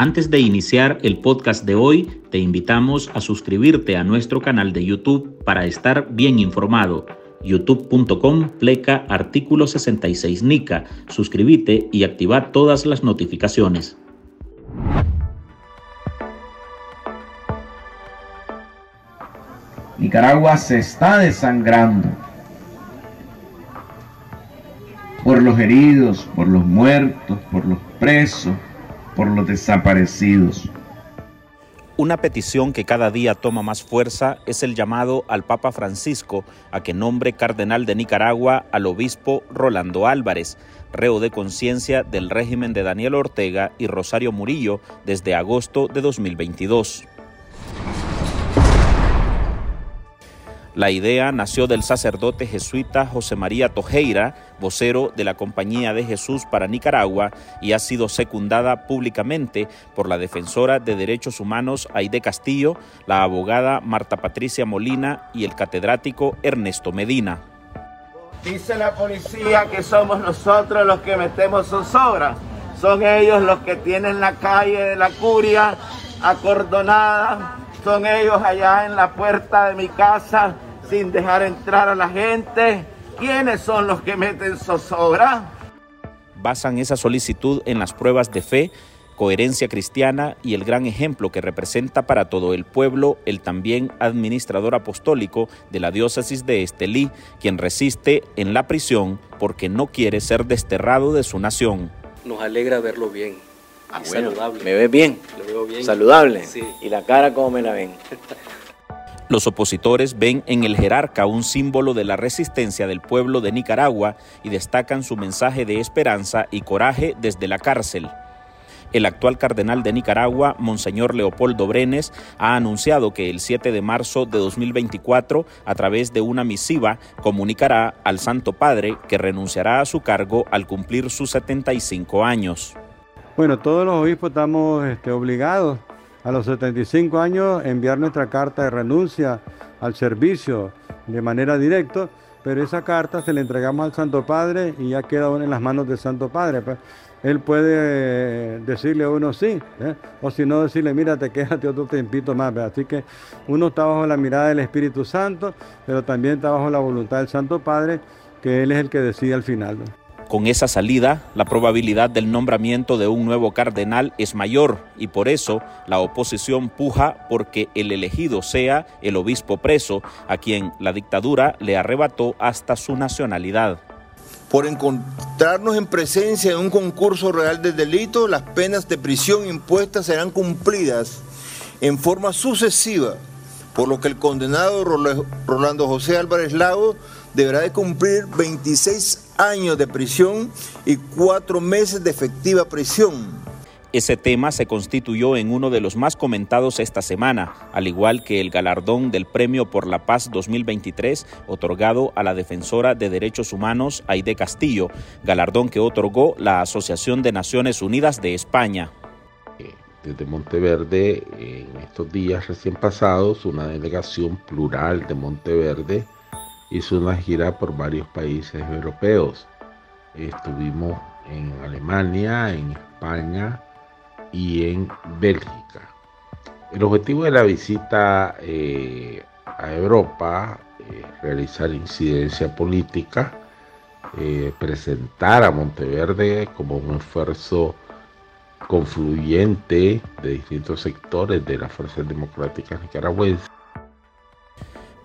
Antes de iniciar el podcast de hoy, te invitamos a suscribirte a nuestro canal de YouTube para estar bien informado. youtube.com pleca artículo 66 NICA. Suscríbete y activa todas las notificaciones. Nicaragua se está desangrando por los heridos, por los muertos, por los presos, por los desaparecidos. Una petición que cada día toma más fuerza es el llamado al Papa Francisco a que nombre cardenal de Nicaragua al obispo Rolando Álvarez, reo de conciencia del régimen de Daniel Ortega y Rosario Murillo desde agosto de 2022. La idea nació del sacerdote jesuita José María Tojeira, vocero de la Compañía de Jesús para Nicaragua, y ha sido secundada públicamente por la defensora de derechos humanos Aide Castillo, la abogada Marta Patricia Molina y el catedrático Ernesto Medina. Dice la policía que somos nosotros los que metemos zozobra. Son ellos los que tienen la calle de la curia acordonada. Son ellos allá en la puerta de mi casa sin dejar entrar a la gente. ¿Quiénes son los que meten zozobra? Basan esa solicitud en las pruebas de fe, coherencia cristiana y el gran ejemplo que representa para todo el pueblo el también administrador apostólico de la diócesis de Estelí, quien resiste en la prisión porque no quiere ser desterrado de su nación. Nos alegra verlo bien. Ah, saludable. ¿Me ves bien? Lo veo bien. Saludable. Sí. ¿Y la cara cómo me la ven? Los opositores ven en el jerarca un símbolo de la resistencia del pueblo de Nicaragua y destacan su mensaje de esperanza y coraje desde la cárcel. El actual cardenal de Nicaragua, Monseñor Leopoldo Brenes, ha anunciado que el 7 de marzo de 2024, a través de una misiva, comunicará al Santo Padre que renunciará a su cargo al cumplir sus 75 años. Bueno, todos los obispos estamos este, obligados a los 75 años enviar nuestra carta de renuncia al servicio de manera directa, pero esa carta se la entregamos al Santo Padre y ya queda en las manos del Santo Padre. Pues. Él puede decirle a uno sí, ¿eh? o si no decirle, mira, te quédate otro tiempito más. Así que uno está bajo la mirada del Espíritu Santo, pero también está bajo la voluntad del Santo Padre, que Él es el que decide al final. Con esa salida, la probabilidad del nombramiento de un nuevo cardenal es mayor y por eso la oposición puja porque el elegido sea el obispo preso, a quien la dictadura le arrebató hasta su nacionalidad. Por encontrarnos en presencia de un concurso real de delito, las penas de prisión impuestas serán cumplidas en forma sucesiva, por lo que el condenado Rolando José Álvarez Lago deberá de cumplir 26 años de prisión y cuatro meses de efectiva prisión. Ese tema se constituyó en uno de los más comentados esta semana, al igual que el galardón del Premio por la Paz 2023 otorgado a la defensora de derechos humanos Aide Castillo, galardón que otorgó la Asociación de Naciones Unidas de España. Desde Monteverde, en estos días recién pasados, una delegación plural de Monteverde hizo una gira por varios países europeos. Estuvimos en Alemania, en España y en Bélgica. El objetivo de la visita eh, a Europa es realizar incidencia política, eh, presentar a Monteverde como un esfuerzo confluyente de distintos sectores de las fuerzas democráticas nicaragüenses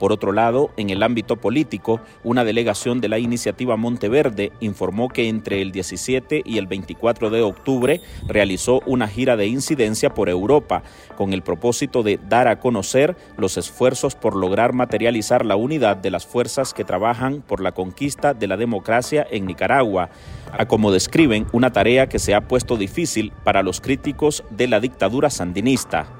por otro lado, en el ámbito político, una delegación de la iniciativa Monteverde informó que entre el 17 y el 24 de octubre realizó una gira de incidencia por Europa con el propósito de dar a conocer los esfuerzos por lograr materializar la unidad de las fuerzas que trabajan por la conquista de la democracia en Nicaragua, a como describen una tarea que se ha puesto difícil para los críticos de la dictadura sandinista.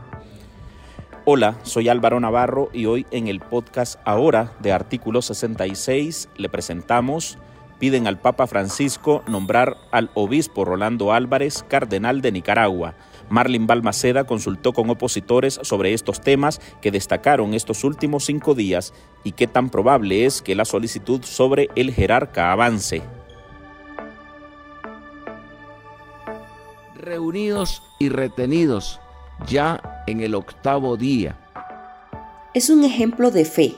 Hola, soy Álvaro Navarro y hoy en el podcast Ahora de Artículo 66 le presentamos piden al Papa Francisco nombrar al obispo Rolando Álvarez, cardenal de Nicaragua. Marlin Balmaceda consultó con opositores sobre estos temas que destacaron estos últimos cinco días y qué tan probable es que la solicitud sobre el jerarca avance. reunidos y retenidos ya en el octavo día. Es un ejemplo de fe,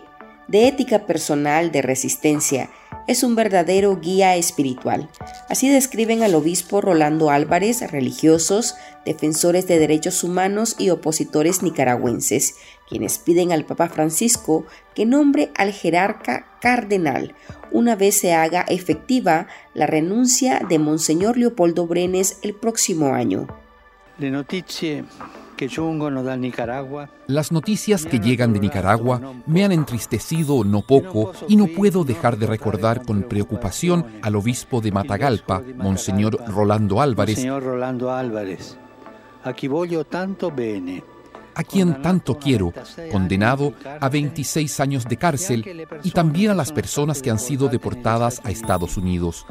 de ética personal, de resistencia. Es un verdadero guía espiritual. Así describen al obispo Rolando Álvarez, religiosos, defensores de derechos humanos y opositores nicaragüenses, quienes piden al Papa Francisco que nombre al jerarca cardenal una vez se haga efectiva la renuncia de Monseñor Leopoldo Brenes el próximo año. Las noticias que llegan de Nicaragua me han entristecido no poco y no puedo dejar de recordar con preocupación al obispo de Matagalpa, Monseñor Rolando Álvarez, a quien tanto quiero, condenado a 26 años de cárcel, y también a las personas que han sido deportadas a Estados Unidos.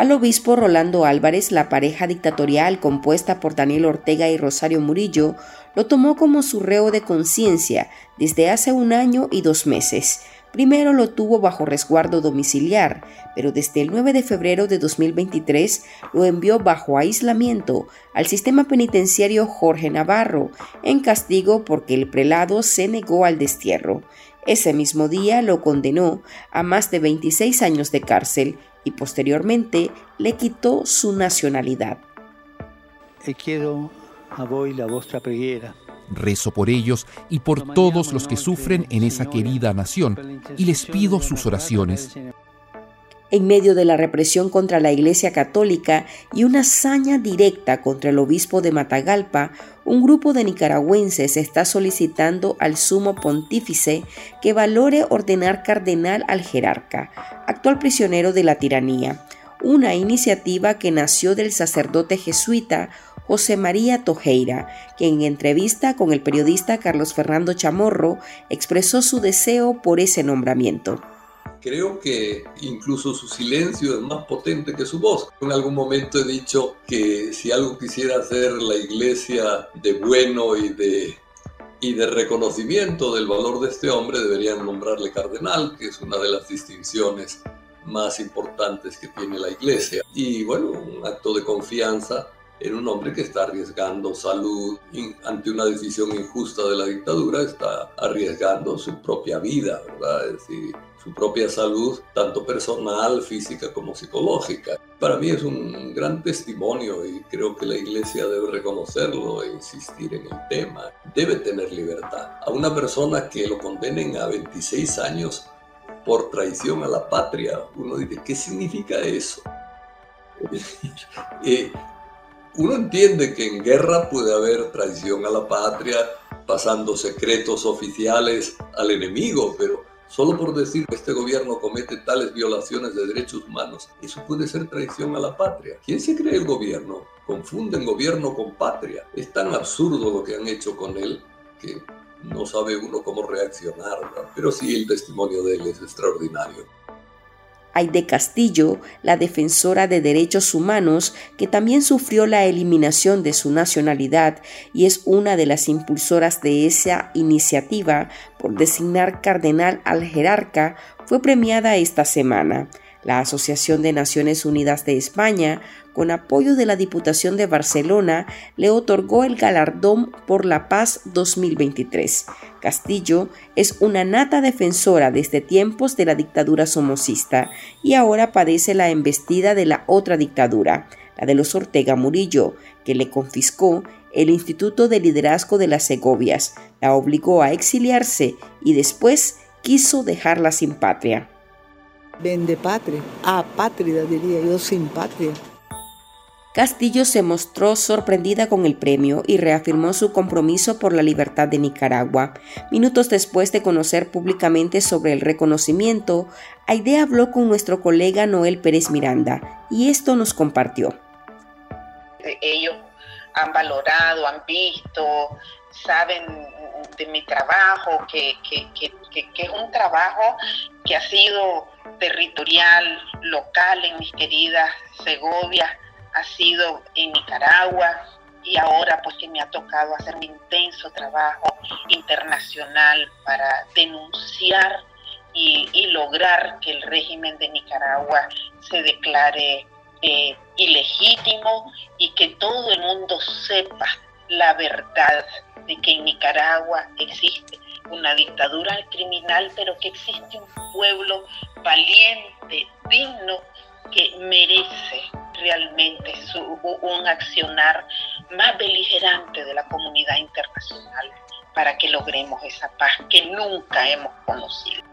Al obispo Rolando Álvarez, la pareja dictatorial compuesta por Daniel Ortega y Rosario Murillo, lo tomó como su reo de conciencia desde hace un año y dos meses. Primero lo tuvo bajo resguardo domiciliar, pero desde el 9 de febrero de 2023 lo envió bajo aislamiento al sistema penitenciario Jorge Navarro, en castigo porque el prelado se negó al destierro. Ese mismo día lo condenó a más de 26 años de cárcel y posteriormente le quitó su nacionalidad. Quiero a la vostra Rezo por ellos y por todos los que sufren en esa querida nación y les pido sus oraciones. En medio de la represión contra la Iglesia Católica y una hazaña directa contra el obispo de Matagalpa, un grupo de nicaragüenses está solicitando al sumo pontífice que valore ordenar cardenal al jerarca, actual prisionero de la tiranía, una iniciativa que nació del sacerdote jesuita José María Tojeira, que en entrevista con el periodista Carlos Fernando Chamorro expresó su deseo por ese nombramiento. Creo que incluso su silencio es más potente que su voz. En algún momento he dicho que si algo quisiera hacer la iglesia de bueno y de, y de reconocimiento del valor de este hombre, deberían nombrarle cardenal, que es una de las distinciones más importantes que tiene la iglesia. Y bueno, un acto de confianza en un hombre que está arriesgando salud ante una decisión injusta de la dictadura, está arriesgando su propia vida, ¿verdad? Es decir, su propia salud, tanto personal, física como psicológica. Para mí es un gran testimonio y creo que la iglesia debe reconocerlo e insistir en el tema. Debe tener libertad. A una persona que lo condenen a 26 años por traición a la patria, uno dice, ¿qué significa eso? eh, uno entiende que en guerra puede haber traición a la patria, pasando secretos oficiales al enemigo, pero solo por decir que este gobierno comete tales violaciones de derechos humanos, eso puede ser traición a la patria. ¿Quién se cree el gobierno? Confunden gobierno con patria. Es tan absurdo lo que han hecho con él que no sabe uno cómo reaccionar, pero sí el testimonio de él es extraordinario. Aide Castillo, la defensora de derechos humanos, que también sufrió la eliminación de su nacionalidad y es una de las impulsoras de esa iniciativa por designar cardenal al jerarca, fue premiada esta semana. La Asociación de Naciones Unidas de España, con apoyo de la Diputación de Barcelona, le otorgó el galardón por la paz 2023. Castillo es una nata defensora desde tiempos de la dictadura somocista y ahora padece la embestida de la otra dictadura, la de los Ortega Murillo, que le confiscó el Instituto de Liderazgo de las Segovias, la obligó a exiliarse y después quiso dejarla sin patria. Vende patria, apátrida diría yo, sin patria. Castillo se mostró sorprendida con el premio y reafirmó su compromiso por la libertad de Nicaragua. Minutos después de conocer públicamente sobre el reconocimiento, Aide habló con nuestro colega Noel Pérez Miranda y esto nos compartió. Ellos han valorado, han visto, saben de mi trabajo, que, que, es un trabajo que ha sido territorial, local en mis queridas Segovia, ha sido en Nicaragua y ahora pues que me ha tocado hacer un intenso trabajo internacional para denunciar y, y lograr que el régimen de Nicaragua se declare eh, ilegítimo y que todo el mundo sepa la verdad de que en Nicaragua existe una dictadura criminal, pero que existe un pueblo valiente, digno, que merece realmente un accionar más beligerante de la comunidad internacional para que logremos esa paz que nunca hemos conocido.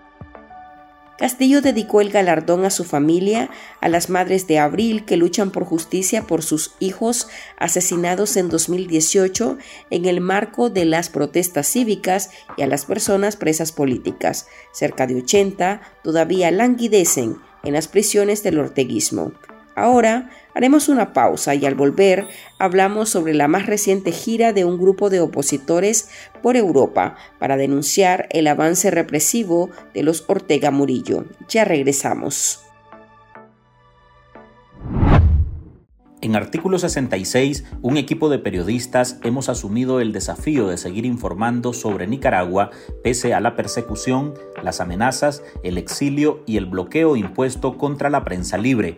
Castillo dedicó el galardón a su familia, a las madres de Abril que luchan por justicia por sus hijos asesinados en 2018 en el marco de las protestas cívicas y a las personas presas políticas. Cerca de 80 todavía languidecen en las prisiones del orteguismo. Ahora haremos una pausa y al volver hablamos sobre la más reciente gira de un grupo de opositores por Europa para denunciar el avance represivo de los Ortega Murillo. Ya regresamos. En artículo 66, un equipo de periodistas hemos asumido el desafío de seguir informando sobre Nicaragua pese a la persecución, las amenazas, el exilio y el bloqueo impuesto contra la prensa libre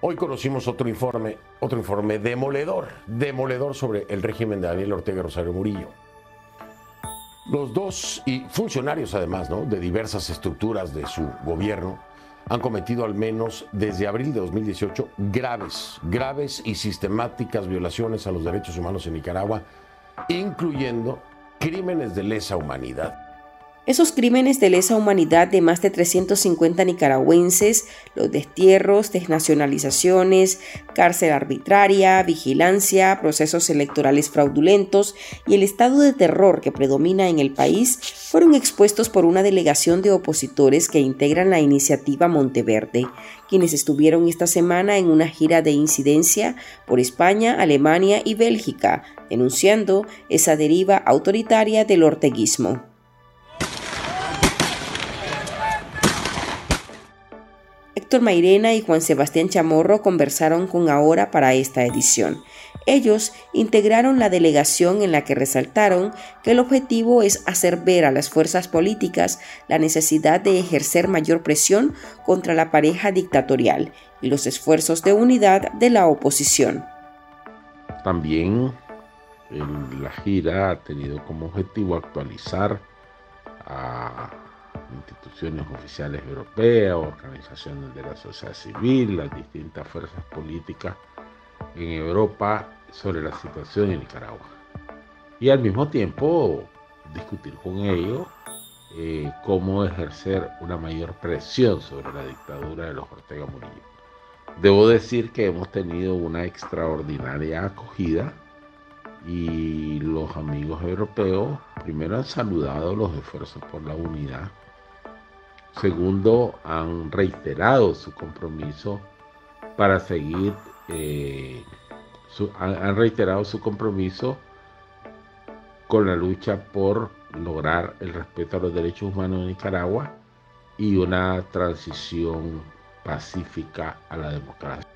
Hoy conocimos otro informe, otro informe demoledor, demoledor sobre el régimen de Daniel Ortega Rosario Murillo. Los dos, y funcionarios además, ¿no? de diversas estructuras de su gobierno, han cometido al menos desde abril de 2018 graves, graves y sistemáticas violaciones a los derechos humanos en Nicaragua, incluyendo crímenes de lesa humanidad. Esos crímenes de lesa humanidad de más de 350 nicaragüenses, los destierros, desnacionalizaciones, cárcel arbitraria, vigilancia, procesos electorales fraudulentos y el estado de terror que predomina en el país, fueron expuestos por una delegación de opositores que integran la iniciativa Monteverde, quienes estuvieron esta semana en una gira de incidencia por España, Alemania y Bélgica, denunciando esa deriva autoritaria del orteguismo. Héctor Mairena y Juan Sebastián Chamorro conversaron con Ahora para esta edición. Ellos integraron la delegación en la que resaltaron que el objetivo es hacer ver a las fuerzas políticas la necesidad de ejercer mayor presión contra la pareja dictatorial y los esfuerzos de unidad de la oposición. También la gira ha tenido como objetivo actualizar a instituciones oficiales europeas, organizaciones de la sociedad civil, las distintas fuerzas políticas en Europa sobre la situación en Nicaragua. Y al mismo tiempo discutir con ellos eh, cómo ejercer una mayor presión sobre la dictadura de los Ortega Murillo. Debo decir que hemos tenido una extraordinaria acogida y los amigos europeos primero han saludado los esfuerzos por la unidad Segundo, han reiterado su compromiso para seguir, eh, han, reiterado su compromiso con la lucha por lograr el respeto a los derechos humanos en Nicaragua y una transición pacífica a la democracia.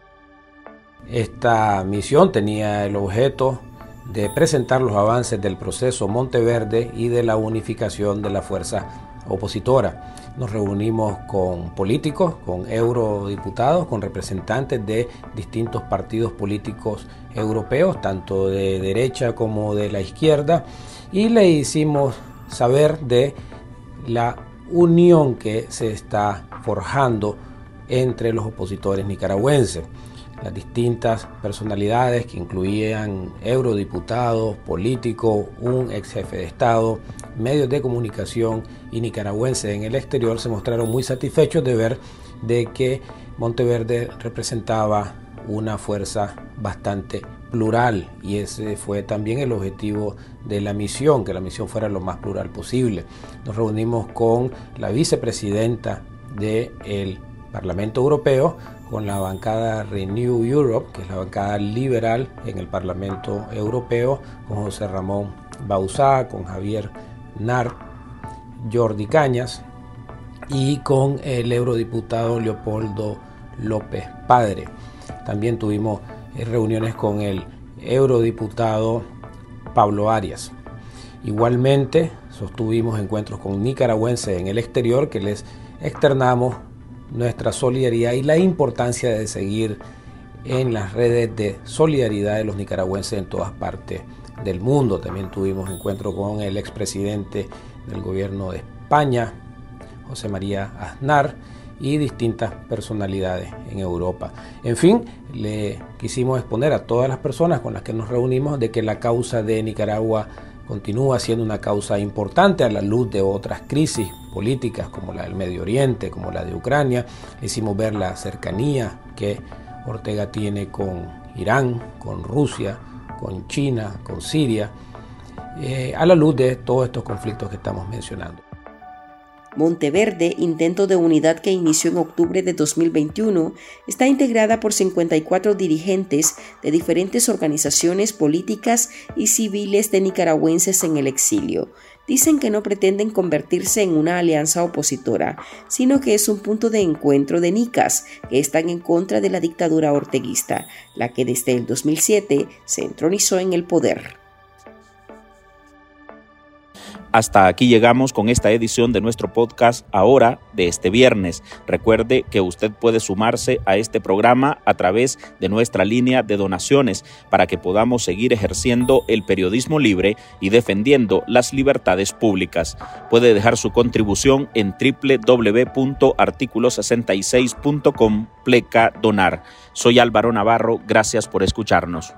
Esta misión tenía el objeto de presentar los avances del proceso Monteverde y de la unificación de la fuerza opositora. Nos reunimos con políticos, con eurodiputados, con representantes de distintos partidos políticos europeos, tanto de derecha como de la izquierda, y le hicimos saber de la unión que se está forjando entre los opositores nicaragüenses. Las distintas personalidades que incluían eurodiputados, políticos, un ex jefe de Estado, medios de comunicación y nicaragüenses en el exterior se mostraron muy satisfechos de ver de que Monteverde representaba una fuerza bastante plural y ese fue también el objetivo de la misión, que la misión fuera lo más plural posible. Nos reunimos con la vicepresidenta del Parlamento Europeo, con la bancada Renew Europe, que es la bancada liberal en el Parlamento Europeo, con José Ramón Bauzá, con Javier Nart, Jordi Cañas y con el eurodiputado Leopoldo López Padre. También tuvimos eh, reuniones con el eurodiputado Pablo Arias. Igualmente sostuvimos encuentros con nicaragüenses en el exterior que les externamos nuestra solidaridad y la importancia de seguir en las redes de solidaridad de los nicaragüenses en todas partes del mundo. También tuvimos encuentro con el expresidente del gobierno de España, José María Aznar, y distintas personalidades en Europa. En fin, le quisimos exponer a todas las personas con las que nos reunimos de que la causa de Nicaragua continúa siendo una causa importante a la luz de otras crisis políticas como la del Medio Oriente, como la de Ucrania. Hicimos ver la cercanía que Ortega tiene con Irán, con Rusia, con China, con Siria, eh, a la luz de todos estos conflictos que estamos mencionando. Monteverde, intento de unidad que inició en octubre de 2021, está integrada por 54 dirigentes de diferentes organizaciones políticas y civiles de nicaragüenses en el exilio. Dicen que no pretenden convertirse en una alianza opositora, sino que es un punto de encuentro de nicas que están en contra de la dictadura orteguista, la que desde el 2007 se entronizó en el poder. Hasta aquí llegamos con esta edición de nuestro podcast ahora de este viernes. Recuerde que usted puede sumarse a este programa a través de nuestra línea de donaciones para que podamos seguir ejerciendo el periodismo libre y defendiendo las libertades públicas. Puede dejar su contribución en www.articulo66.com pleca donar. Soy Álvaro Navarro, gracias por escucharnos.